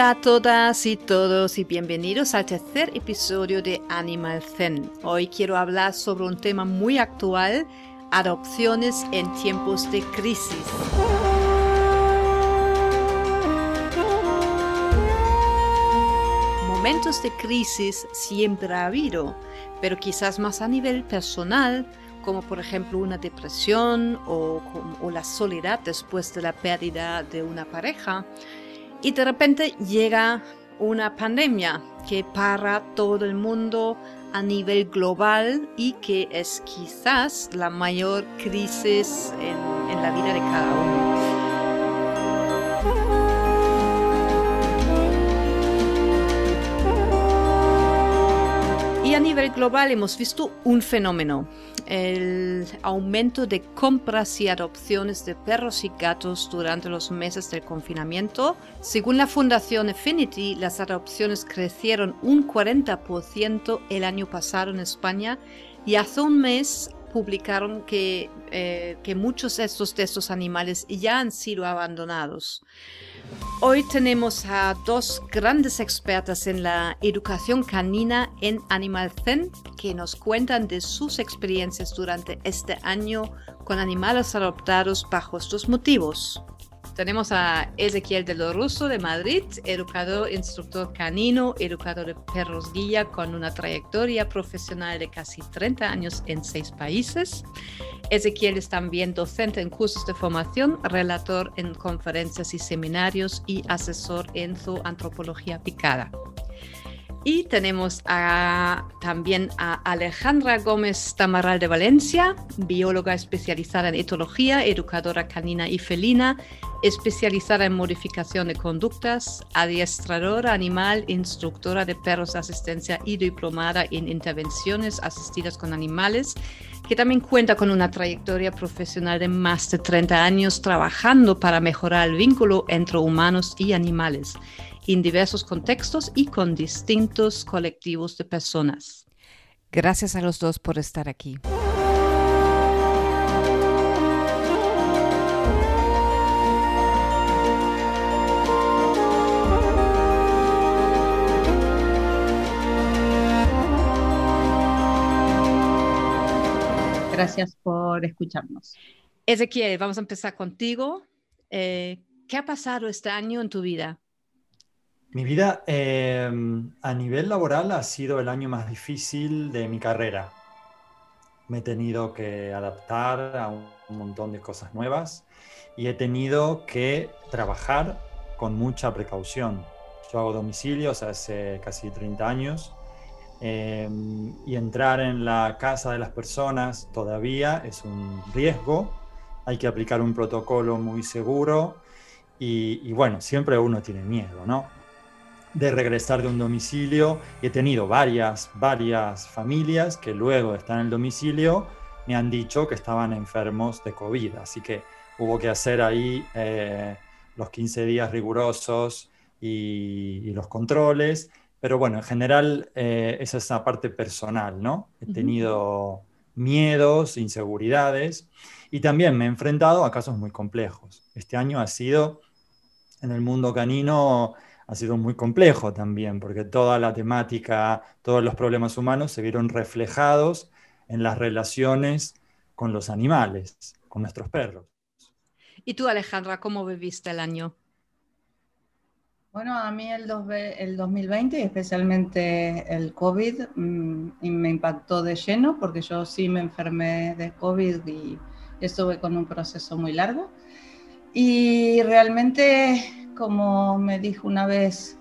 A todas y todos y bienvenidos al tercer episodio de Animal Zen. Hoy quiero hablar sobre un tema muy actual, adopciones en tiempos de crisis. Momentos de crisis siempre ha habido, pero quizás más a nivel personal, como por ejemplo una depresión o, o la soledad después de la pérdida de una pareja y de repente llega una pandemia que para todo el mundo a nivel global y que es quizás la mayor crisis en, la vida de cada uno. Y a nivel global hemos visto un fenómeno, el aumento de compras y adopciones de perros y gatos durante los meses del confinamiento. Según la Fundación Affinity, las adopciones crecieron un 40% el año pasado en España y hace un mes publicaron que, eh, que muchos de estos, de estos animales ya han sido abandonados. Hoy tenemos a dos grandes expertas en la educación canina en Animal Zen que nos cuentan de sus experiencias durante este año con animales adoptados bajo estos motivos. Tenemos a Ezequiel de lo Russo de Madrid, educador, instructor canino, educador de perros guía con una trayectoria profesional de casi 30 años en seis países. Ezequiel es también docente en cursos de formación, relator en conferencias y seminarios y asesor en su antropología picada. Y tenemos también a Alejandra Gómez Tamaral de Valencia, bióloga especializada en etología, educadora canina y felina, especializada en modificación de conductas, adiestradora animal, instructora de perros de asistencia y diplomada en intervenciones asistidas con animales, que también cuenta con una trayectoria profesional de más de 30 años trabajando para mejorar el vínculo entre humanos y animales en diversos contextos y con distintos colectivos de personas. Gracias a los dos por estar aquí. Gracias por escucharnos. Ezequiel, vamos a empezar contigo. Eh, ¿Qué ha pasado este año en tu vida? Mi vida em, a nivel laboral ha sido el año más difícil de mi carrera. Me he tenido que adaptar a un montón de cosas nuevas y he tenido que trabajar con mucha precaución. Yo hago domicilios hace casi 30 años em, y entrar en la casa de las personas todavía es un riesgo. Hay que aplicar un protocolo muy seguro y, y bueno, siempre uno tiene miedo, ¿no? De regresar de un domicilio. He tenido varias, varias familias que luego de estar en el domicilio me han dicho que estaban enfermos de COVID. Así que hubo que hacer ahí eh, los 15 días rigurosos y, los controles. Pero bueno, en general eh, esa es la parte personal, ¿no? He tenido miedos, inseguridades y también me he enfrentado a casos muy complejos. Este año ha sido en el mundo canino ha sido muy complejo también, porque toda la temática, todos los problemas humanos se vieron reflejados en las relaciones con los animales, con nuestros perros. ¿Y tú, Alejandra, cómo viviste el año? Bueno, a mí el, 2020, especialmente el COVID, mm, me impactó de lleno porque yo sí me enfermé de COVID y estuve con un proceso muy largo. Y realmente como me dijo una vez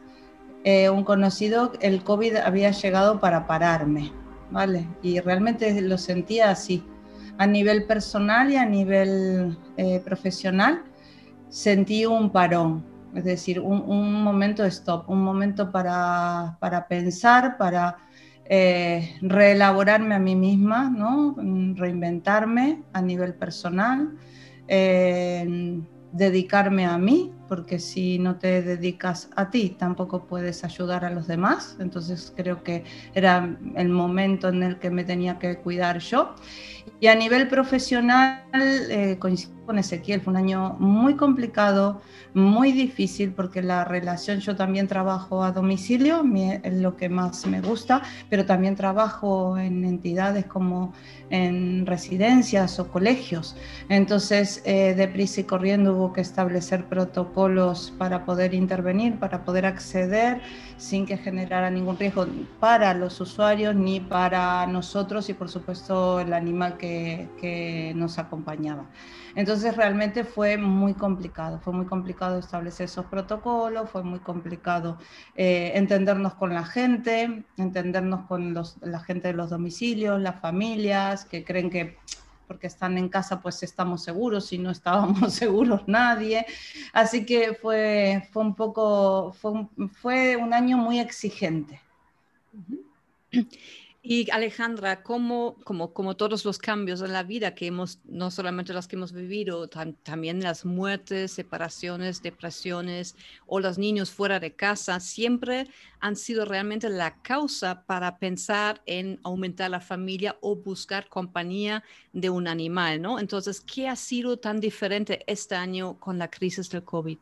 eh, un conocido, el COVID había llegado para pararme, ¿vale? Y realmente lo sentía así. A nivel personal y a nivel eh, profesional, sentí un parón, es decir, un, momento de stop, un momento para, pensar, para eh, reelaborarme a mí misma, ¿no? reinventarme a nivel personal dedicarme a mí, porque si no te dedicas a ti, tampoco puedes ayudar a los demás. Entonces creo que era el momento en el que me tenía que cuidar yo. Y a nivel profesional, eh, con Ezequiel. Fue un año muy complicado, muy difícil, porque la relación, yo también trabajo a domicilio, es lo que más me gusta, pero también trabajo en entidades como en residencias o colegios. Entonces, eh, deprisa y corriendo hubo que establecer protocolos para poder intervenir, para poder acceder sin que generara ningún riesgo para los usuarios ni para nosotros y por supuesto el animal que, que nos acompañaba. Entonces realmente fue muy complicado, fue muy complicado establecer esos protocolos, fue muy complicado eh, entendernos con la gente, entendernos con la gente de los domicilios, las familias que creen que porque están en casa pues estamos seguros y no estábamos seguros nadie. Así que fue, fue un poco, fue fue un año muy exigente. Y Alejandra, como, como, todos los cambios en la vida que hemos, no solamente los que hemos vivido, también las muertes, separaciones, depresiones o los niños fuera de casa, siempre han sido realmente la causa para pensar en aumentar la familia o buscar compañía de un animal, ¿no? Entonces, ¿qué ha sido tan diferente este año con la crisis del COVID?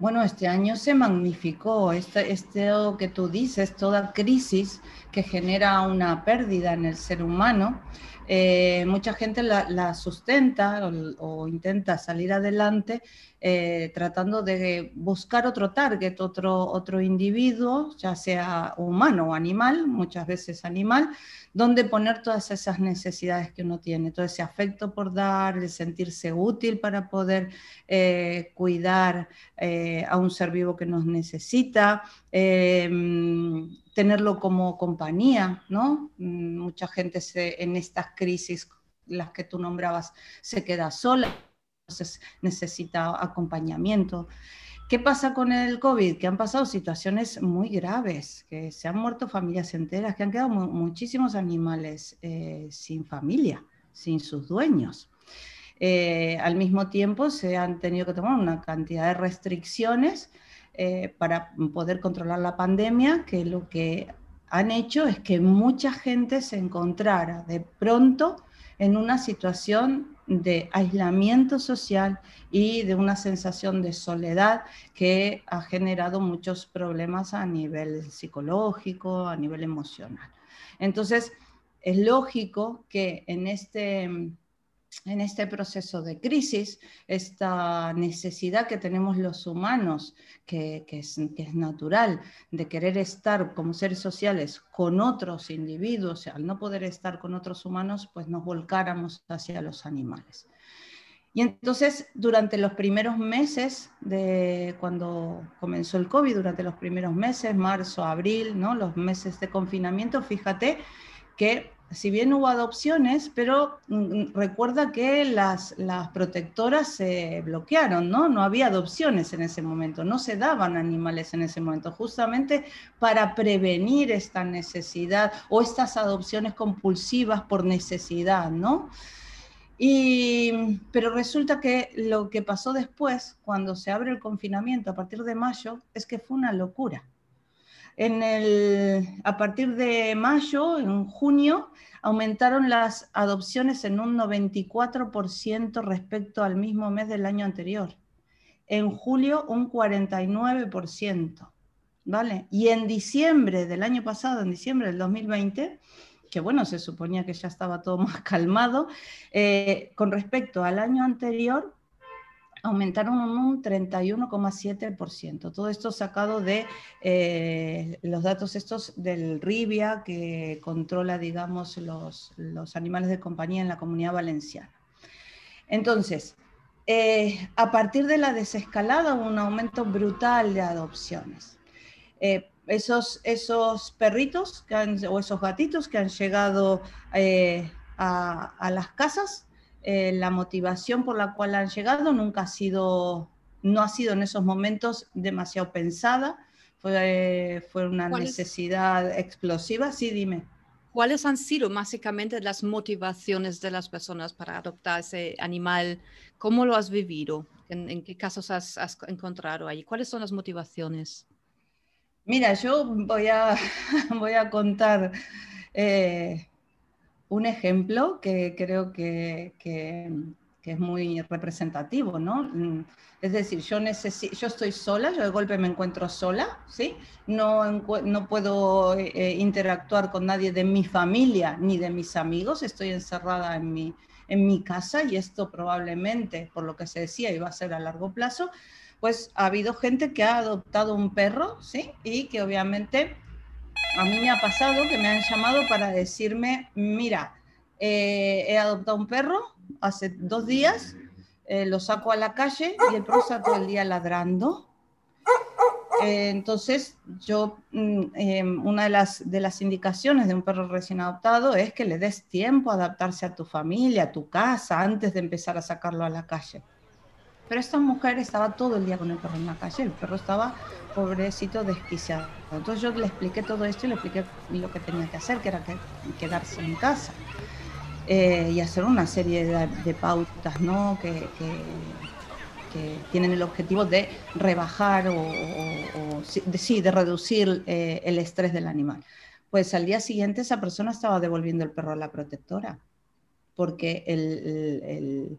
Bueno, este año se magnificó este, este que tú dices, toda crisis que genera una pérdida en el ser humano. Eh, mucha gente la, sustenta o, intenta salir adelante eh, tratando de buscar otro target, otro, otro individuo, ya sea humano o animal, muchas veces animal, donde poner todas esas necesidades que uno tiene, todo ese afecto por dar, el sentirse útil para poder eh, cuidar a un ser vivo que nos necesita, tenerlo como compañía, ¿no? Mm, mucha gente en estas crisis, las que tú nombrabas, se queda sola, entonces necesita acompañamiento. ¿Qué pasa con el COVID? Que han pasado situaciones muy graves, que se han muerto familias enteras, que han quedado muchísimos animales eh, sin familia, sin sus dueños. Eh, al mismo tiempo se han tenido que tomar una cantidad de restricciones eh, para poder controlar la pandemia, que lo que han hecho es que mucha gente se encontrara de pronto en una situación de aislamiento social y de una sensación de soledad que ha generado muchos problemas a nivel psicológico, a nivel emocional. Entonces, es lógico que en este en este proceso de crisis, esta necesidad que tenemos los humanos, que, es, natural, de querer estar como seres sociales con otros individuos, al no poder estar con otros humanos, pues nos volcáramos hacia los animales. Y entonces, durante los primeros meses de cuando comenzó el COVID, durante los primeros meses, marzo, abril, ¿no? los meses de confinamiento, fíjate que si bien hubo adopciones, pero mm, mm, recuerda que las, las protectoras se bloquearon, ¿no? No había adopciones en ese momento, no se daban animales en ese momento, justamente para prevenir esta necesidad o estas adopciones compulsivas por necesidad, ¿no? Y, pero resulta que lo que pasó después, cuando se abre el confinamiento a partir de mayo, es que fue una locura en el, a partir de mayo, en junio, aumentaron las adopciones en un 94% respecto al mismo mes del año anterior. En julio, un 49%. ¿Vale? Y en diciembre del año pasado, en diciembre del 2020, que bueno, se suponía que ya estaba todo más calmado, eh, con respecto al año anterior, aumentaron un 31,7%. Todo esto sacado de eh, los datos estos del RIBIA, que controla, digamos, los, los, animales de compañía en la comunidad valenciana. Entonces, eh, a partir de la desescalada hubo un aumento brutal de adopciones. Eh, esos, esos perritos o esos gatitos que han llegado a, a las casas eh, la motivación por la cual han llegado nunca ha sido, no ha sido en esos momentos demasiado pensada, fue, fue una necesidad explosiva. Sí, dime. ¿Cuáles han sido básicamente las motivaciones de las personas para adoptar ese animal? ¿Cómo lo has vivido? ¿En, qué casos has, encontrado ahí? ¿Cuáles son las motivaciones? Mira, yo voy a, voy a contar eh, un ejemplo que creo que, que es muy representativo, ¿no? Mm, es decir, yo, yo estoy sola, yo de golpe me encuentro sola, ¿sí? No, no puedo eh, interactuar con nadie de mi familia ni de mis amigos, estoy encerrada en mi, en mi casa y esto probablemente, por lo que se decía, iba a ser a largo plazo, pues ha habido gente que ha adoptado un perro, ¿sí? Y que obviamente a mí me ha pasado que me han llamado para decirme, mira, eh, he adoptado un perro hace dos días, eh, lo saco a la calle y el perro está todo el día ladrando. Eh, entonces, yo, mm, em, una de las, de las indicaciones de un perro recién adoptado es que le des tiempo a adaptarse a tu familia, a tu casa, antes de empezar a sacarlo a la calle. Pero esta mujer estaba todo el día con el perro en la calle, el perro estaba pobrecito desquiciado. Entonces yo le expliqué todo esto y le expliqué lo que tenía que hacer, que era que, quedarse en casa. Eh, y hacer una serie de, pautas ¿no? que, tienen el objetivo de rebajar o, de, sí, de reducir eh, el estrés del animal. Pues al día siguiente esa persona estaba devolviendo el perro a la protectora, porque el, el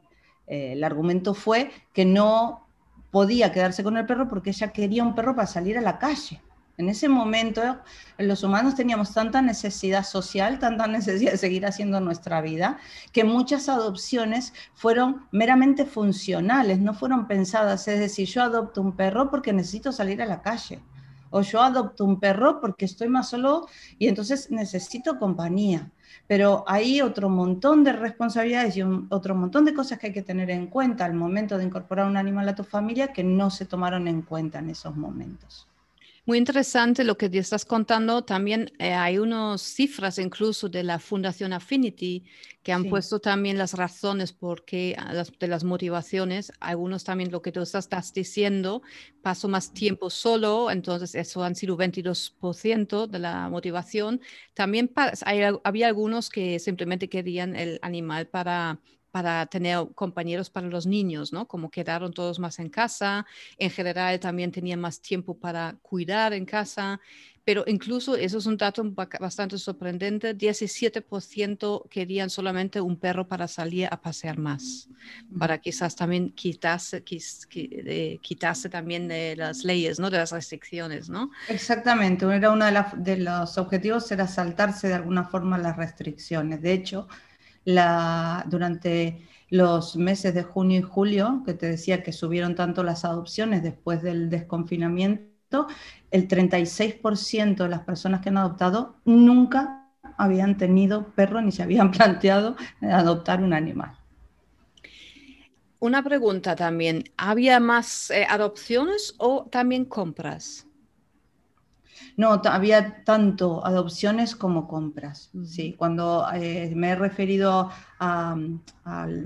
argumento fue que no podía quedarse con el perro porque ella quería un perro para salir a la calle. En ese momento los humanos teníamos tanta necesidad social, tanta necesidad de seguir haciendo nuestra vida, que muchas adopciones fueron meramente funcionales, no fueron pensadas. Es decir, yo adopto un perro porque necesito salir a la calle, o yo adopto un perro porque estoy más solo y entonces necesito compañía. Pero hay otro montón de responsabilidades y otro montón de cosas que hay que tener en cuenta al momento de incorporar un animal a tu familia que no se tomaron en cuenta en esos momentos. Muy interesante lo que te estás contando. También eh, hay unas cifras incluso de la Fundación Affinity que han puesto también las razones por qué, ah, de las motivaciones. Algunos también lo que tú estás diciendo, paso más tiempo solo, entonces eso han sido 22% de la motivación. También había algunos que simplemente querían el animal para para tener compañeros para los niños, ¿no? Como quedaron todos más en casa, en general también tenían más tiempo para cuidar en casa, pero incluso eso es un dato bastante sorprendente, 17% querían solamente un perro para salir a pasear más, para quizás también quitarse, quitarse también de las leyes, ¿no? De las restricciones, ¿no? Exactamente, era uno de, de los objetivos era saltarse de alguna forma las restricciones. De hecho, durante los meses de junio y julio, que te decía que subieron tanto las adopciones después del desconfinamiento, el 36% de las personas que han adoptado nunca habían tenido perro ni se habían planteado adoptar un animal. Una pregunta también, ¿había más eh, adopciones o también compras? No, había tanto adopciones como compras. Sí, cuando eh, me he referido a,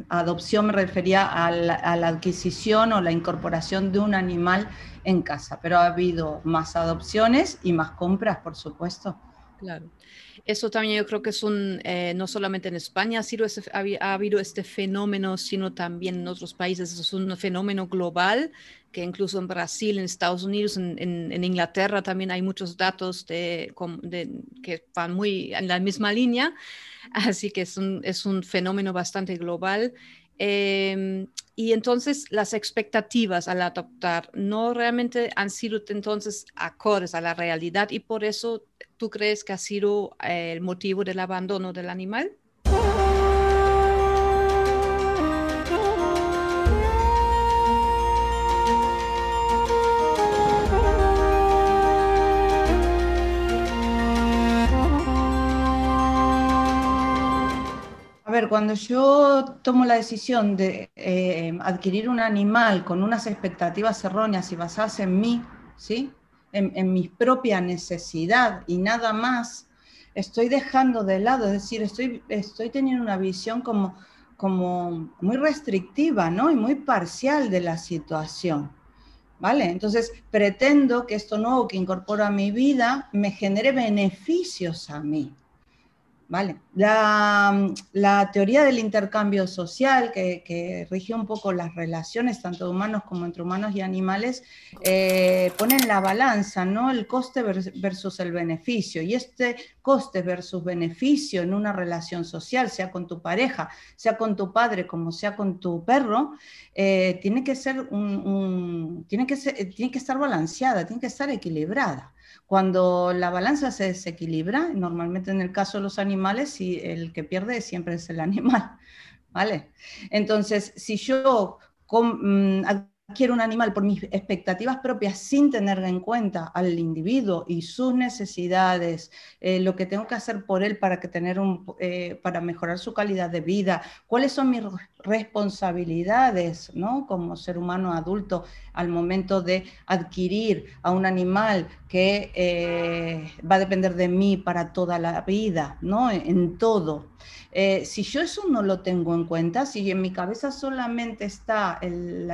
adopción me refería a la, adquisición o la incorporación de un animal en casa, pero ha habido más adopciones y más compras, por supuesto. Claro. Eso también yo creo que es un, eh, no solamente en España ha, sido ha, habido este fenómeno, sino también en otros países. Es un fenómeno global que incluso en Brasil, en Estados Unidos, en, Inglaterra también hay muchos datos de, que van muy en la misma línea, así que es un, es un fenómeno bastante global. Em, y entonces las expectativas al adoptar no realmente han sido entonces acordes a la realidad y por eso tú crees que ha sido el motivo del abandono del animal. Ver, cuando yo tomo la decisión de eh, adquirir un animal con unas expectativas erróneas y basadas en mí, ¿sí? En, mi propia necesidad y nada más, estoy dejando de lado, es decir, estoy, estoy teniendo una visión como, como muy restrictiva, ¿no? Y muy parcial de la situación. ¿Vale? Entonces, pretendo que esto nuevo que incorporo a mi vida me genere beneficios a mí. Vale. La, teoría del intercambio social, que, rige un poco las relaciones, tanto humanos como entre humanos y animales, eh, pone en la balanza ¿no? el coste versus el beneficio. Y este coste versus beneficio en una relación social, sea con tu pareja, sea con tu padre, como sea con tu perro, eh, tiene, que ser un, tiene, que tiene que estar balanceada, tiene que estar equilibrada. Cuando la balanza se desequilibra, normalmente en el caso de los animales, el que pierde siempre es el animal, ¿vale? Entonces, si yo mm, quiero un animal por mis expectativas propias sin tener en cuenta al individuo y sus necesidades, eh, lo que tengo que hacer por él para, que tener un, eh, para mejorar su calidad de vida, cuáles son mis responsabilidades ¿no? como ser humano adulto al momento de adquirir a un animal que eh, va a depender de mí para toda la vida, ¿no? en todo. Eh, si yo eso no lo tengo en cuenta, si en mi cabeza solamente está el,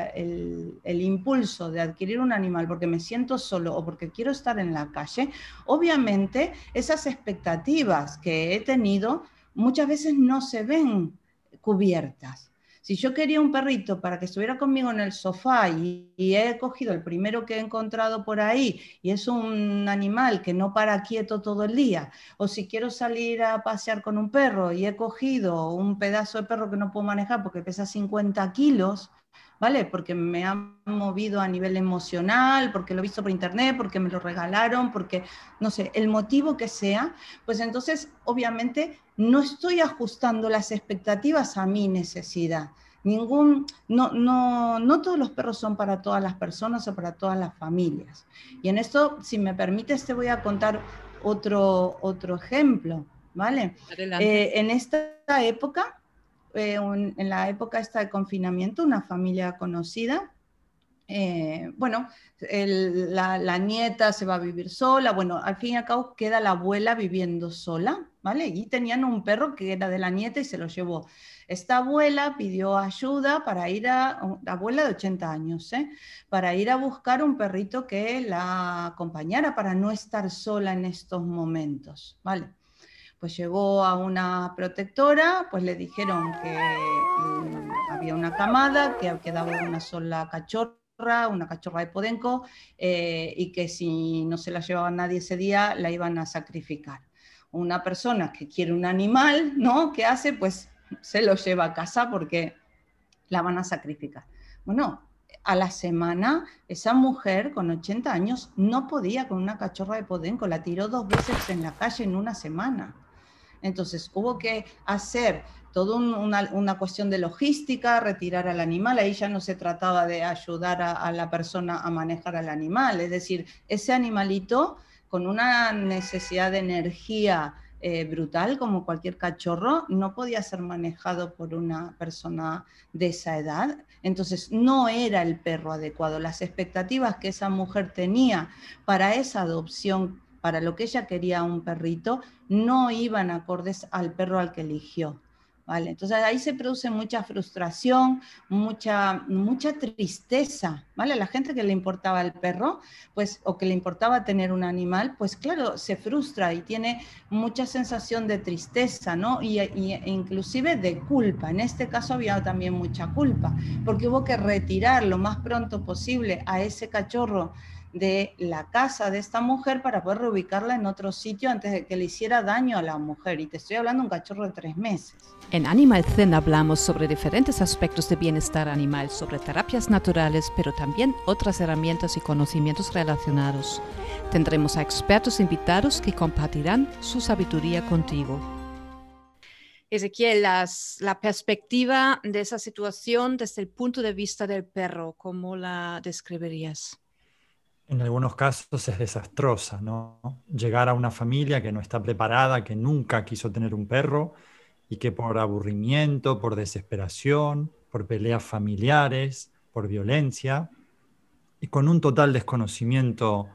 el, impulso de adquirir un animal porque me siento solo o porque quiero estar en la calle, obviamente esas expectativas que he tenido muchas veces no se ven cubiertas. Si yo quería un perrito para que estuviera conmigo en el sofá y, he cogido el primero que he encontrado por ahí y es un animal que no para quieto todo el día, o si quiero salir a pasear con un perro y he cogido un pedazo de perro que no puedo manejar porque pesa 50 kilos, ¿vale? Porque me ha movido a nivel emocional, porque lo he visto por internet, porque me lo regalaron, porque, no sé, el motivo que sea, pues entonces obviamente no estoy ajustando las expectativas a mi necesidad. Ningún, no, no, no todos los perros son para todas las personas o para todas las familias. Y en esto, si me permites, te voy a contar otro, otro ejemplo, ¿vale? Eh, en esta época, eh, en la época esta de confinamiento, una familia conocida, eh, bueno, la, nieta se va a vivir sola, bueno, al fin y al cabo queda la abuela viviendo sola, ¿vale? Y tenían un perro que era de la nieta y se lo llevó. Esta abuela pidió ayuda para ir a, abuela de 80 años, ¿eh? para ir a buscar un perrito que la acompañara para no estar sola en estos momentos, ¿vale? Pues llegó a una protectora, pues le dijeron que mm, había una camada, que quedaba una sola cachorra, una cachorra de Podenco, eh, y que si no se la llevaba nadie ese día, la iban a sacrificar. Una persona que quiere un animal, ¿no? ¿Qué hace? Pues se lo lleva a casa porque la van a sacrificar. Bueno, a la semana esa mujer con 80 años no podía con una cachorra de Podenco, la tiró dos veces en la calle en una semana. Entonces hubo que hacer toda una, cuestión de logística, retirar al animal, ahí ya no se trataba de ayudar a, la persona a manejar al animal, es decir, ese animalito con una necesidad de energía eh, brutal como cualquier cachorro, no podía ser manejado por una persona de esa edad. Entonces no era el perro adecuado. Las expectativas que esa mujer tenía para esa adopción para lo que ella quería un perrito, no iban acordes al perro al que eligió. ¿Vale? Entonces ahí se produce mucha frustración, mucha, mucha tristeza, ¿vale? La gente que le importaba el perro, pues, o que le importaba tener un animal, pues claro, se frustra y tiene mucha sensación de tristeza, ¿no? Y, y inclusive de culpa. En este caso había también mucha culpa, porque hubo que retirar lo más pronto posible a ese cachorro de la casa de esta mujer para poder reubicarla en otro sitio antes de que le hiciera daño a la mujer. Y te estoy hablando de un cachorro de tres meses. En Animal Zen hablamos sobre diferentes aspectos de bienestar animal, sobre terapias naturales, pero también otras herramientas y conocimientos relacionados. Tendremos a expertos invitados que compartirán su sabiduría contigo. Ezequiel, la perspectiva de esa situación desde el punto de vista del perro, ¿cómo la describirías? En algunos casos es desastrosa, ¿no? Llegar a una familia que no está preparada, que nunca quiso tener un perro y que por aburrimiento, por desesperación, por peleas familiares, por violencia y con un total desconocimiento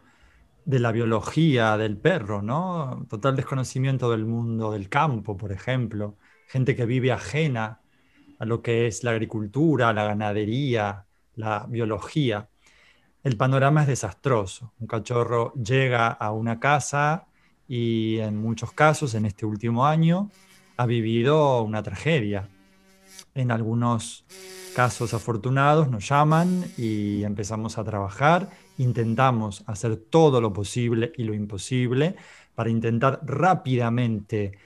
de la biología del perro, ¿no? Total desconocimiento del mundo del campo, por ejemplo. Gente que vive ajena a lo que es la agricultura, la ganadería, la biología el panorama es desastroso. Un cachorro llega a una casa y en muchos casos, en este último año, ha vivido una tragedia. En algunos casos afortunados nos llaman y empezamos a trabajar, intentamos hacer todo lo posible y lo imposible para intentar rápidamente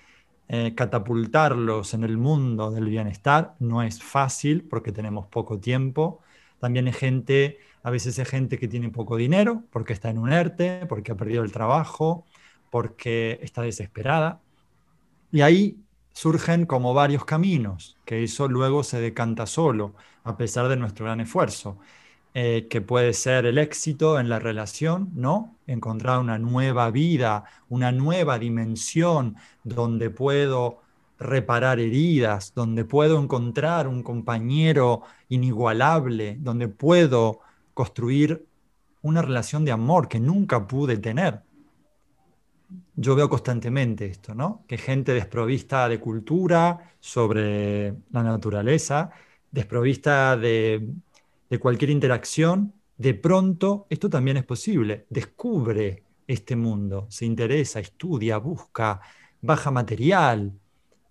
eh, catapultarlos en el mundo del bienestar. No es fácil porque tenemos poco tiempo. También hay gente, a veces hay gente que tiene poco dinero porque está en un ERTE, porque ha perdido el trabajo, porque está desesperada. Y ahí surgen como varios caminos, que eso luego se decanta solo, a pesar de nuestro gran esfuerzo. Eh, que puede ser el éxito en la relación, ¿no? Encontrar una nueva vida, una nueva dimensión donde puedo reparar heridas, donde puedo encontrar un compañero inigualable, donde puedo construir una relación de amor que nunca pude tener. Yo veo constantemente esto, ¿no? Que gente desprovista de cultura sobre la naturaleza, desprovista de de cualquier interacción, de pronto esto también es posible. Descubre este mundo, se interesa, estudia, busca, baja material,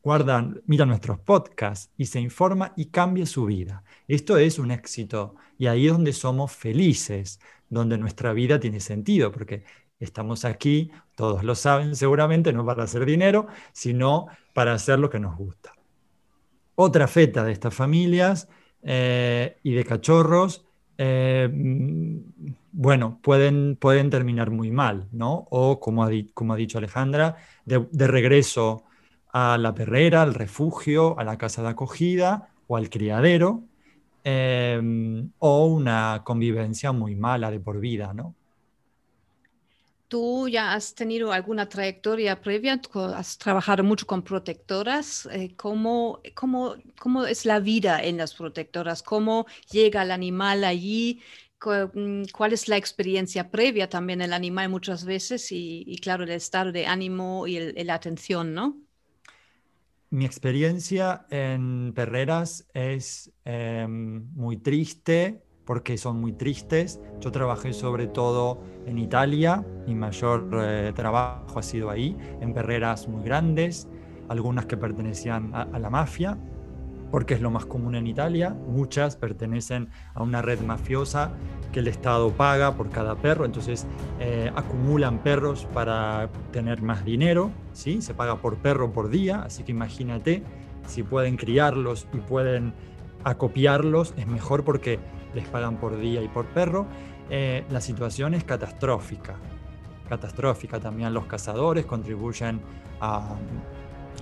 guarda, mira nuestros podcasts y se informa y cambia su vida. Esto es un éxito y ahí es donde somos felices, donde nuestra vida tiene sentido, porque estamos aquí, todos lo saben seguramente, no para hacer dinero, sino para hacer lo que nos gusta. Otra feta de estas familias eh, y de cachorros, eh, bueno, pueden, pueden terminar muy mal, ¿no? O, como ha dicho Alejandra, de, regreso a la perrera, al refugio, a la casa de acogida o al criadero, eh, o una convivencia muy mala de por vida, ¿no? Tú ya has tenido alguna trayectoria previa, has trabajado mucho con protectoras. Eh, ¿cómo, cómo, cómo, es la vida en las protectoras? ¿Cómo llega el animal allí? Mm, ¿Cuál es la experiencia previa también del animal muchas veces? Y, claro, el estado de ánimo y la atención, ¿no? Mi experiencia en perreras es em, muy triste, porque son muy tristes. Yo trabajé sobre todo en Italia, mi mayor eh, trabajo ha sido ahí, en perreras muy grandes, algunas que pertenecían a, la mafia, porque es lo más común en Italia, muchas pertenecen a una red mafiosa que el Estado paga por cada perro, entonces eh, acumulan perros para tener más dinero, ¿sí? se paga por perro por día, así que imagínate si pueden criarlos y pueden acopiarlos, es mejor porque les pagan por día y por perro. Eh, la situación es catastrófica. Catastrófica también los cazadores contribuyen a,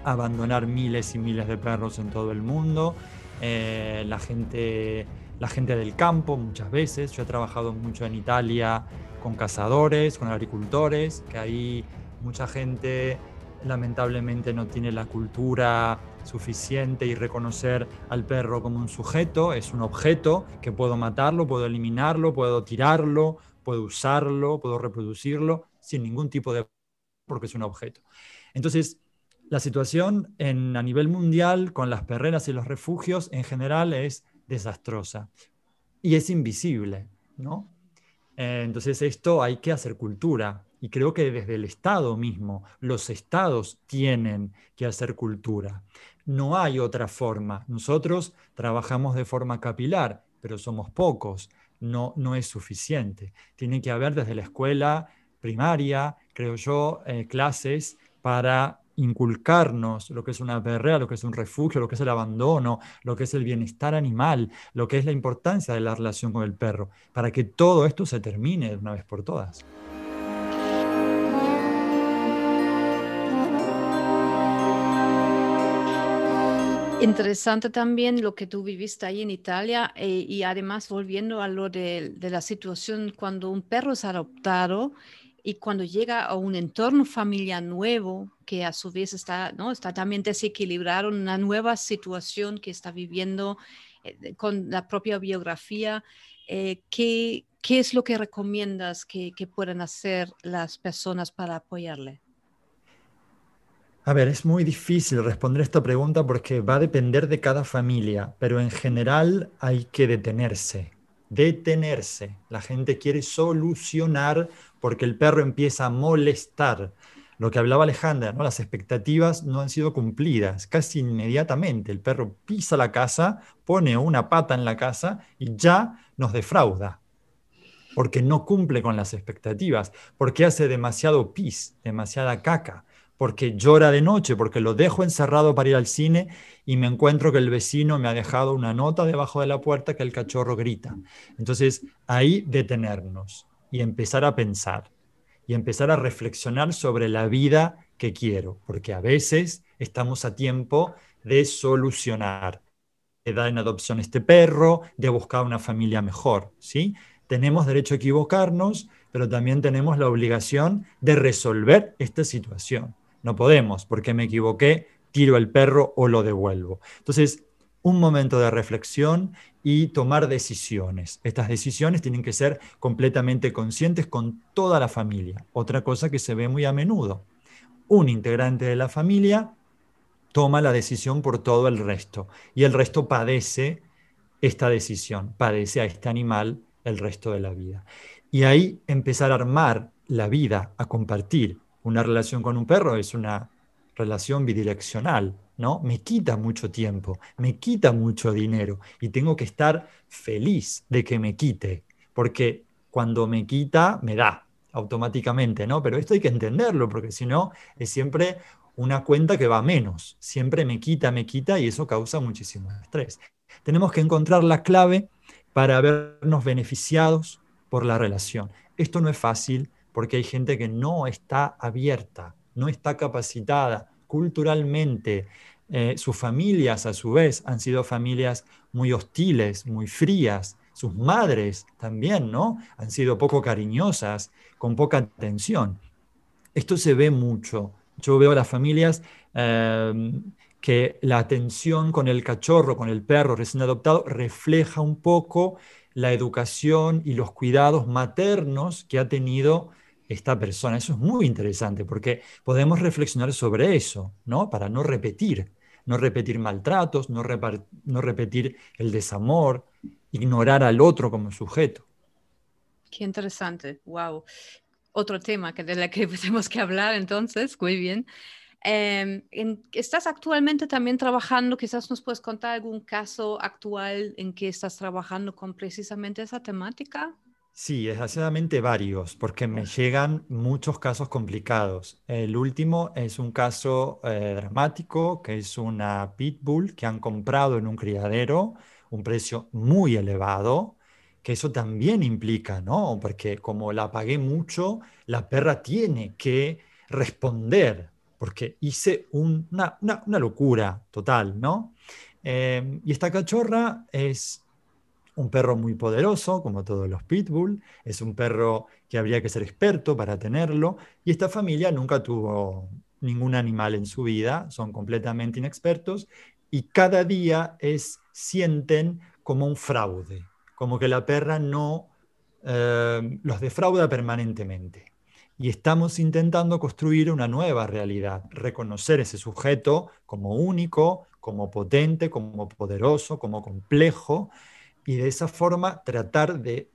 abandonar miles y miles de perros en todo el mundo. Eh, la, gente, la gente del campo muchas veces. Yo he trabajado mucho en Italia con cazadores, con agricultores, que ahí mucha gente lamentablemente no tiene la cultura suficiente y reconocer al perro como un sujeto, es un objeto que puedo matarlo, puedo eliminarlo, puedo tirarlo, puedo usarlo, puedo reproducirlo sin ningún tipo de porque es un objeto. Entonces, la situación a nivel mundial con las perreras y los refugios en general es desastrosa y es invisible, ¿no? Eh, entonces esto hay que hacer cultura y creo que desde el Estado mismo, los estados tienen que hacer cultura. No hay otra forma. Nosotros trabajamos de forma capilar, pero somos pocos. No, no es suficiente. Tiene que haber desde la escuela primaria, creo yo, eh, clases para inculcarnos lo que es una perrea, lo que es un refugio, lo que es el abandono, lo que es el bienestar animal, lo que es la importancia de la relación con el perro, para que todo esto se termine de una vez por todas. Interesante también lo que tú viviste ahí en Italia eh, y además volviendo a lo de, la situación cuando un perro es adoptado y cuando llega a un entorno familiar nuevo que a su vez está, ¿no? está también desequilibrado, una nueva situación que está viviendo eh, con la propia biografía, eh, ¿qué, ¿qué, es lo que recomiendas que, que puedan hacer las personas para apoyarle? A ver, es muy difícil responder esta pregunta porque va a depender de cada familia, pero en general hay que detenerse, detenerse. La gente quiere solucionar porque el perro empieza a molestar. lo que hablaba Alejandra, ¿no? las expectativas no han sido cumplidas. Casi inmediatamente el perro pisa la casa, pone una pata en la casa y ya nos defrauda, porque no cumple con las expectativas, porque hace demasiado pis, demasiada caca, porque llora de noche, porque lo dejo encerrado para ir al cine y me encuentro que el vecino me ha dejado una nota debajo de la puerta que el cachorro grita. Entonces, ahí detenernos y empezar a pensar y empezar a reflexionar sobre la vida que quiero, porque a veces estamos a tiempo de solucionar, de dar en adopción este perro, de buscar una familia mejor, ¿sí? Tenemos derecho a equivocarnos, pero también tenemos la obligación de resolver esta situación. No podemos, porque me equivoqué, tiro el perro o lo devuelvo. Entonces, un momento de reflexión y tomar decisiones. Estas decisiones tienen que ser completamente conscientes con toda la familia. Otra cosa que se ve muy a menudo. Un integrante de la familia toma la decisión por todo el resto y el resto padece esta decisión, padece a este animal el resto de la vida. Y ahí empezar a armar la vida, a compartir, una relación con un perro es una relación bidireccional, ¿no? Me quita mucho tiempo, me quita mucho dinero y tengo que estar feliz de que me quite, porque cuando me quita, me da automáticamente, ¿no? Pero esto hay que entenderlo, porque si no, es siempre una cuenta que va menos, siempre me quita, me quita y eso causa muchísimo estrés. Tenemos que encontrar la clave para vernos beneficiados por la relación. Esto no es fácil, porque hay gente que no está abierta, no está capacitada culturalmente. Eh, sus familias, a su vez, han sido familias muy hostiles, muy frías. Sus madres también, ¿no? Han sido poco cariñosas, con poca atención. Esto se ve mucho. Yo veo a las familias em, que la atención con el cachorro, con el perro recién adoptado, refleja un poco la educación y los cuidados maternos que ha tenido esta persona. Eso es muy interesante porque podemos reflexionar sobre eso, ¿no? Para no repetir, no repetir maltratos, no, no repetir el desamor, ignorar al otro como sujeto. Qué interesante, wow. Otro tema que de la que tenemos que hablar entonces, muy bien. Em, ¿Estás actualmente también trabajando? Quizás nos puedes contar algún caso actual en que estás trabajando con precisamente esa temática. Sí, desgraciadamente varios, porque me llegan muchos casos complicados. El último es un caso eh, dramático, que es una pitbull que han comprado en un criadero, un precio muy elevado, que eso también implica, ¿no? Porque como la pagué mucho, la perra tiene que responder, porque hice una, locura total, ¿no? Eh, y esta cachorra es un perro muy poderoso, como todos los pitbull, es un perro que habría que ser experto para tenerlo, y esta familia nunca tuvo ningún animal en su vida, son completamente inexpertos, y cada día es, sienten como un fraude, como que la perra no eh, los defrauda permanentemente. Y estamos intentando construir una nueva realidad, reconocer ese sujeto como único, como potente, como poderoso, como complejo, y de esa forma tratar de,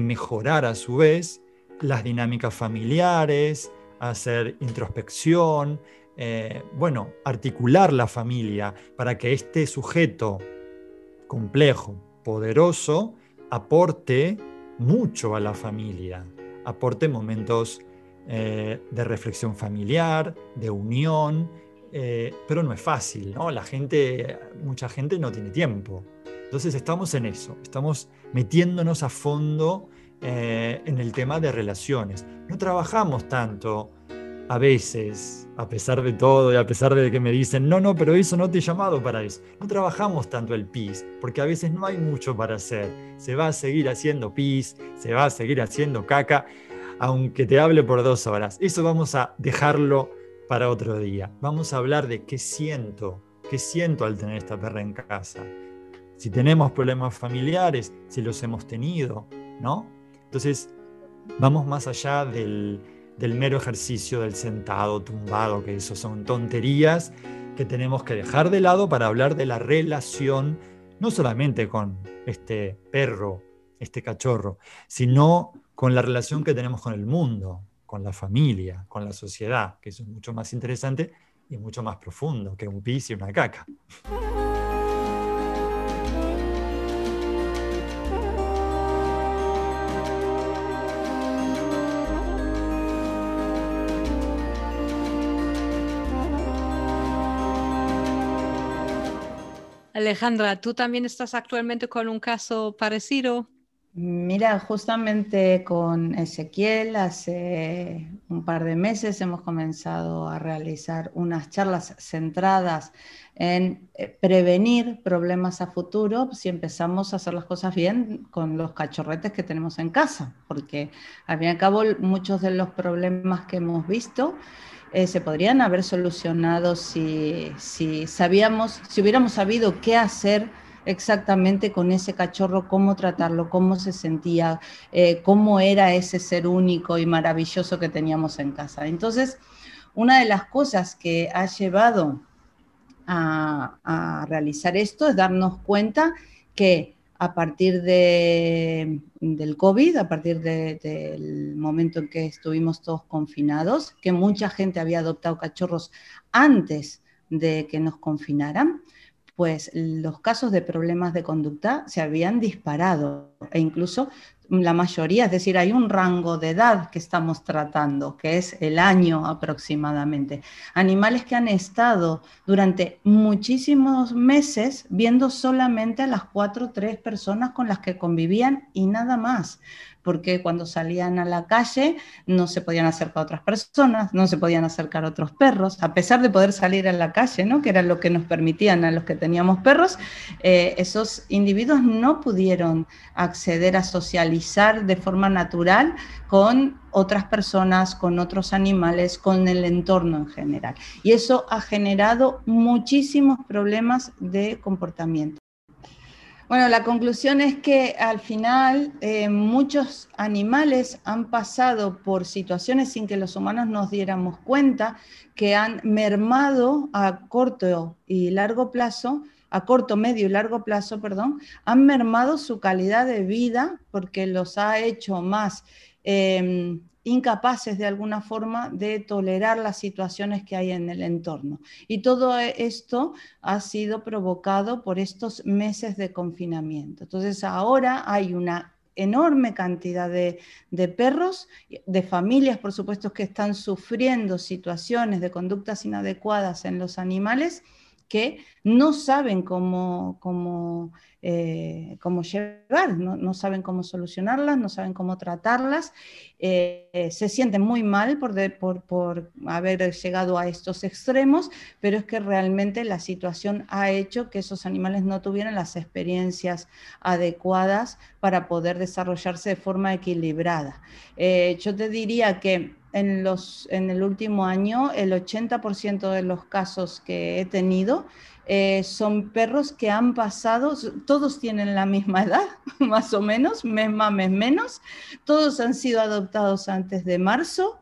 mejorar a su vez las dinámicas familiares, hacer introspección, eh, bueno, articular la familia para que este sujeto complejo, poderoso, aporte mucho a la familia, aporte momentos eh, de reflexión familiar, de unión, eh, pero no es fácil, ¿no? La gente, mucha gente no tiene tiempo. Entonces estamos en eso, estamos metiéndonos a fondo eh, en el tema de relaciones. No trabajamos tanto a veces, a pesar de todo y a pesar de que me dicen, no, no, pero eso no te he llamado para eso. No trabajamos tanto el PIS, porque a veces no hay mucho para hacer. Se va a seguir haciendo PIS, se va a seguir haciendo caca, aunque te hable por dos horas. Eso vamos a dejarlo para otro día. Vamos a hablar de qué siento, qué siento al tener esta perra en casa si tenemos problemas familiares, si los hemos tenido, ¿no? Entonces, vamos más allá del, mero ejercicio del sentado, tumbado, que eso son tonterías que tenemos que dejar de lado para hablar de la relación, no solamente con este perro, este cachorro, sino con la relación que tenemos con el mundo, con la familia, con la sociedad, que eso es mucho más interesante y mucho más profundo que un pis y una caca. Alejandra, ¿tú también estás actualmente con un caso parecido? Mira, justamente con Ezequiel hace un par de meses hemos comenzado a realizar unas charlas centradas en eh, prevenir problemas a futuro si empezamos a hacer las cosas bien con los cachorretes que tenemos en casa, porque al fin y al cabo muchos de los problemas que hemos visto eh, se podrían haber solucionado si, sabíamos, si hubiéramos sabido qué hacer exactamente con ese cachorro, cómo tratarlo, cómo se sentía, eh, cómo era ese ser único y maravilloso que teníamos en casa. Entonces, una de las cosas que ha llevado a, a realizar esto es darnos cuenta que a partir de, del COVID, a partir del momento en que estuvimos todos confinados, que mucha gente había adoptado cachorros antes de que nos confinaran, pues los casos de problemas de conducta se habían disparado e incluso la mayoría, es decir, hay un rango de edad que estamos tratando, que es el año aproximadamente. Animales que han estado durante muchísimos meses viendo solamente a las cuatro o tres personas con las que convivían y nada más porque cuando salían a la calle no se podían acercar a otras personas, no se podían acercar a otros perros, a pesar de poder salir a la calle, ¿no? que era lo que nos permitían a los que teníamos perros, eh, esos individuos no pudieron acceder a socializar de forma natural con otras personas, con otros animales, con el entorno en general. Y eso ha generado muchísimos problemas de comportamiento. Bueno, la conclusión es que al final eh, muchos animales han pasado por situaciones sin que los humanos nos diéramos cuenta, que han mermado a corto y largo plazo, a corto, medio y largo plazo, perdón, han mermado su calidad de vida porque los ha hecho más em, incapaces de alguna forma de tolerar las situaciones que hay en el entorno. Y todo esto ha sido provocado por estos meses de confinamiento. Entonces ahora hay una enorme cantidad de, perros, de familias, por supuesto, que están sufriendo situaciones de conductas inadecuadas en los animales que no saben cómo, cómo eh, cómo llegar, no, saben cómo solucionarlas, no saben cómo tratarlas, eh, se sienten muy mal por, por, haber llegado a estos extremos, pero es que realmente la situación ha hecho que esos animales no tuvieran las experiencias adecuadas para poder desarrollarse de forma equilibrada. Eh, yo te diría que en, los, en el último año el 80% de los casos que he tenido eh, son perros que han pasado, todos tienen la misma edad, más o menos, mes más, mes menos, todos han sido adoptados antes de marzo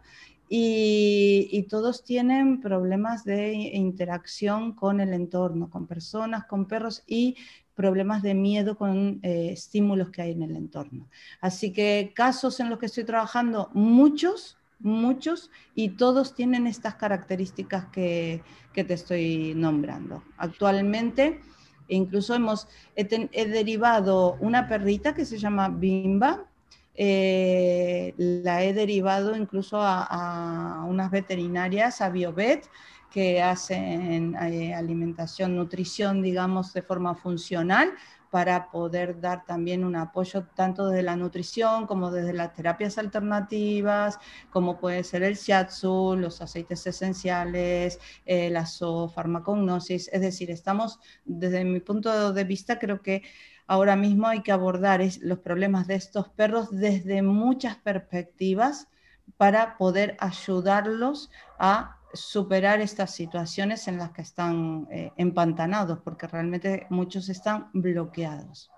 y, todos tienen problemas de interacción con el entorno, con personas, con perros y problemas de miedo con eh, estímulos que hay en el entorno. Así que casos en los que estoy trabajando, muchos, muchos, y todos tienen estas características que, te estoy nombrando. Actualmente, incluso hemos, he, derivado una perrita que se llama Bimba, eh, la he derivado incluso a, unas veterinarias, a Biovet, que hacen eh, alimentación, nutrición, digamos, de forma funcional para poder dar también un apoyo tanto desde la nutrición como desde las terapias alternativas, como puede ser el shiatsu, los aceites esenciales, eh, la zoofarmacognosis. Es decir, estamos, desde mi punto de vista, creo que ahora mismo hay que abordar los problemas de estos perros desde muchas perspectivas para poder ayudarlos a superar estas situaciones en las que están eh, empantanados, porque realmente muchos están bloqueados.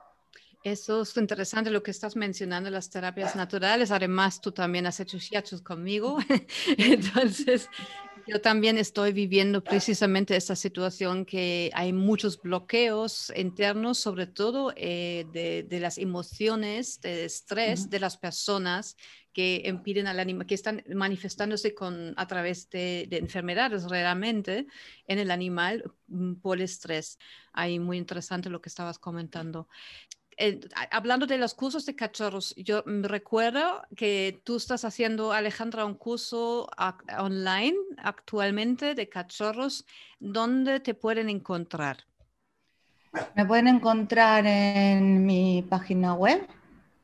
Eso es interesante lo que estás mencionando, las terapias naturales. Además, tú también has hecho shiatsu conmigo. Entonces, Yo también estoy viviendo precisamente esta situación que hay muchos bloqueos internos, sobre todo eh, de, las emociones, de estrés de las personas que impiden al animal, que están manifestándose con, a través de, de, enfermedades realmente en el animal mm, por estrés. Ahí muy interesante lo que estabas comentando. Eh, hablando de los cursos de cachorros, yo recuerdo que tú estás haciendo, Alejandra, un curso online actualmente de cachorros. ¿Dónde te pueden encontrar? Me pueden encontrar en mi página web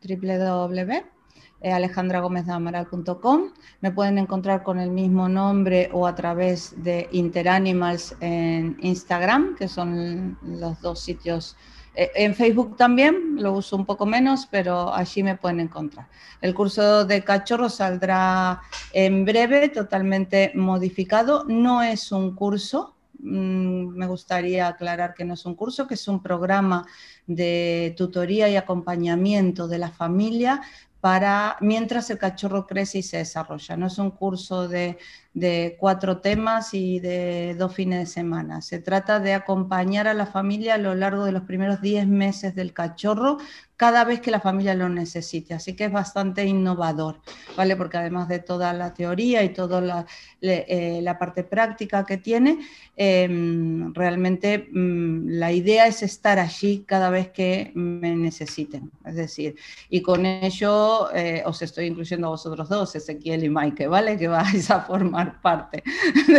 www.alejandragomezamaral.com. Me pueden encontrar con el mismo nombre o a través de Interanimals en Instagram, que son los dos sitios eh, en Facebook también lo uso un poco menos, pero allí me pueden encontrar. El curso de cachorro saldrá en breve, totalmente modificado. No es un curso, mm, me gustaría aclarar que no es un curso, que es un programa de tutoría y acompañamiento de la familia para mientras el cachorro crece y se desarrolla. No es un curso de, de, cuatro temas y de dos fines de semana. Se trata de acompañar a la familia a lo largo de los primeros 10 meses del cachorro cada vez que la familia lo necesite. Así que es bastante innovador, ¿vale? Porque además de toda la teoría y toda la, eh, la parte práctica que tiene, em, realmente mm, la idea es estar allí cada vez que me necesiten. Es decir, y con ello eh, os estoy incluyendo a vosotros dos, Ezequiel y Maike, ¿vale? Que vais a formar parte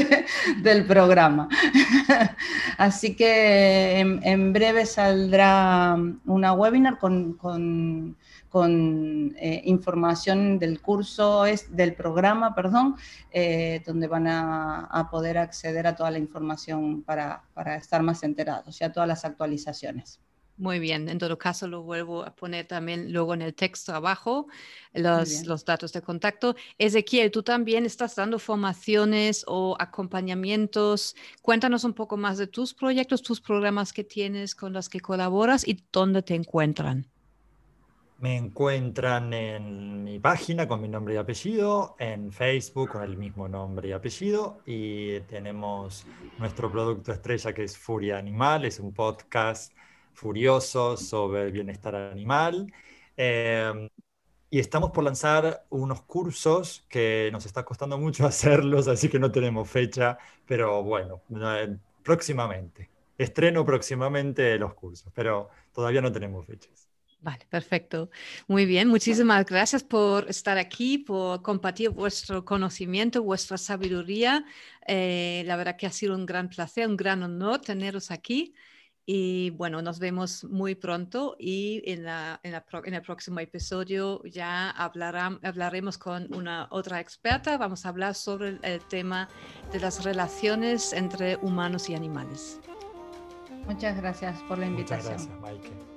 del programa. Así que en breve saldrá una webinar con con, eh, información del curso, es, del programa, perdón, eh, donde van a, poder acceder a toda la información para, estar más enterados y a todas las actualizaciones. Muy bien, en todo caso lo vuelvo a poner también luego en el texto abajo, los, los, datos de contacto. Ezequiel, tú también estás dando formaciones o acompañamientos. Cuéntanos un poco más de tus proyectos, tus programas que tienes con los que colaboras y dónde te encuentran. Me encuentran en mi página con mi nombre y apellido, en Facebook con el mismo nombre y apellido, y tenemos nuestro producto estrella que es Furia Animal, es un podcast furioso sobre el bienestar animal. Em, y estamos por lanzar unos cursos que nos está costando mucho hacerlos, así que no tenemos fecha, pero bueno, eh, próximamente. Estreno próximamente los cursos, pero todavía no tenemos fechas. Vale, perfecto. Muy bien, muchísimas gracias por estar aquí, por compartir vuestro conocimiento, vuestra sabiduría. Eh, la verdad que ha sido un gran placer, un gran honor teneros aquí. Y bueno, nos vemos muy pronto y en, la, en, en el próximo episodio ya hablaremos con una otra experta. Vamos a hablar sobre el tema de las relaciones entre humanos y animales. Muchas gracias por la invitación. Muchas gracias, Mike.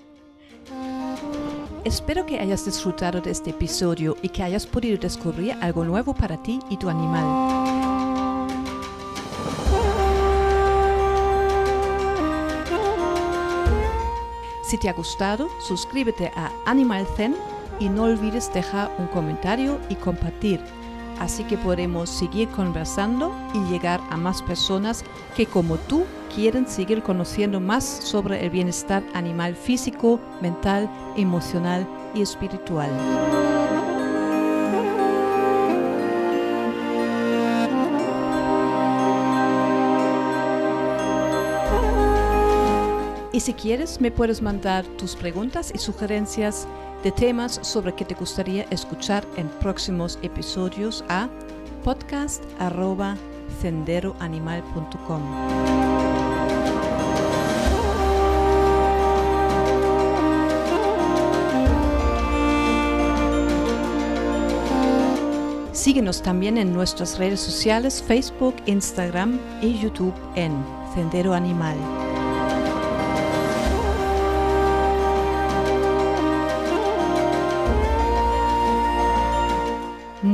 Espero que hayas disfrutado de este episodio y que hayas podido descubrir algo nuevo para ti y tu animal. Si te ha gustado, suscríbete a Animal Zen y no olvides dejar un comentario y compartir así que podremos seguir conversando y llegar a más personas que como tú quieren seguir conociendo más sobre el bienestar animal físico, mental, emocional y espiritual. Y si quieres, me puedes mandar tus preguntas y sugerencias de temas sobre que te gustaría escuchar en próximos episodios a podcast.senderoanimal.com. Síguenos también en nuestras redes sociales Facebook, Instagram y YouTube en Sendero Animal.